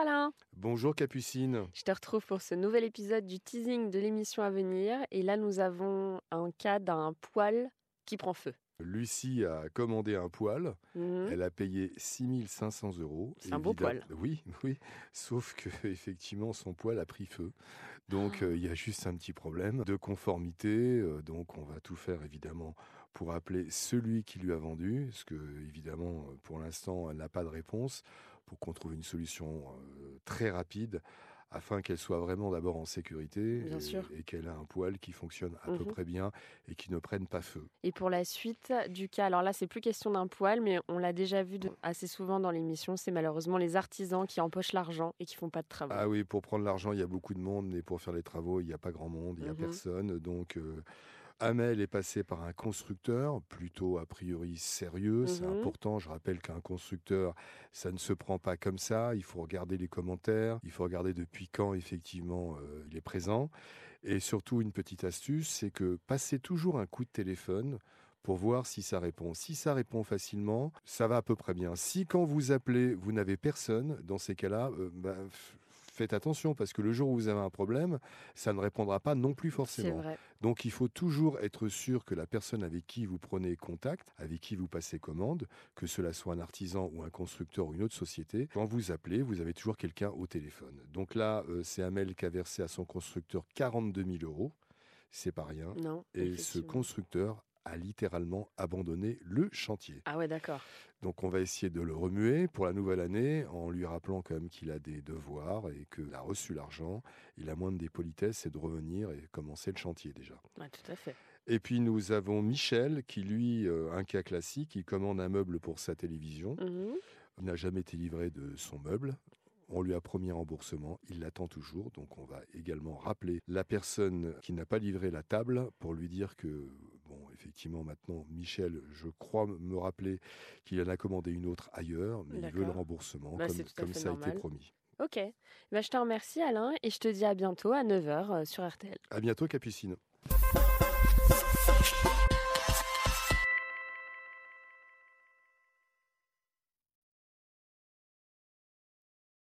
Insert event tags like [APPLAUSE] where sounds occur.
Alain. Bonjour Capucine. Je te retrouve pour ce nouvel épisode du teasing de l'émission à venir. Et là, nous avons un cas d'un poil qui prend feu. Lucie a commandé un poil. Mhm. Elle a payé 6500 euros. C'est un beau poil. Oui, oui. Sauf que [LAUGHS] effectivement, son poil a pris feu. Donc, Ah. euh, il y a juste un petit problème de conformité. euh, donc, on va tout faire évidemment pour appeler celui qui lui a vendu. Parce que, évidemment, euh, pour l'instant, elle n'a pas de réponse. Pour qu'on trouve une solution euh, très rapide afin qu'elle soit vraiment d'abord en sécurité et, qu'elle ait un poil qui fonctionne à peu Mhm. près bien et qui ne prenne pas feu. Et pour la suite du cas, alors là, c'est plus question d'un poil, mais on l'a déjà vu de- assez souvent dans l'émission. C'est malheureusement les artisans qui empochent l'argent et qui font pas de travaux. Ah oui, pour prendre l'argent, il y a beaucoup de monde, mais pour faire les travaux, il n'y a pas grand monde, il n'y a Mhm. personne. Donc, euh, Amel est passé par un constructeur, plutôt a priori sérieux. C'est Mhm. important. Je rappelle qu'un constructeur, ça ne se prend pas comme ça. Il faut regarder les commentaires, il faut regarder depuis quand, effectivement, euh, il est présent. Et surtout, une petite astuce, c'est que passez toujours un coup de téléphone pour voir si ça répond. Si ça répond facilement, ça va à peu près bien. Si quand vous appelez, vous n'avez personne, dans ces cas-là, euh, bah, faites attention parce que le jour où vous avez un problème, ça ne répondra pas non plus forcément. Donc il faut toujours être sûr que la personne avec qui vous prenez contact, avec qui vous passez commande, que cela soit un artisan ou un constructeur ou une autre société, quand vous appelez, vous avez toujours quelqu'un au téléphone. Donc là, euh, c'est Amel qui a versé à son constructeur 42 000 euros. C'est pas rien. Non. Et ce constructeur a littéralement abandonné le chantier. Ah ouais, d'accord. Donc on va essayer de le remuer pour la nouvelle année en lui rappelant quand même qu'il a des devoirs et qu'il a reçu l'argent. Il a moindre des politesses, c'est de revenir et commencer le chantier déjà. Tout à fait. Et puis nous avons Michel qui lui, euh, un cas classique, il commande un meuble pour sa télévision. Mhm. Il n'a jamais été livré de son meuble. On lui a promis un remboursement, il l'attend toujours, donc on va également rappeler la personne qui n'a pas livré la table pour lui dire que, effectivement, maintenant, Michel, je crois me rappeler qu'il en a commandé une autre ailleurs, mais il veut le remboursement, bah, comme, ça a été promis. Ok. Bah, je te remercie, Alain, et je te dis à bientôt à 9h euh, sur RTL. À bientôt, Capucine.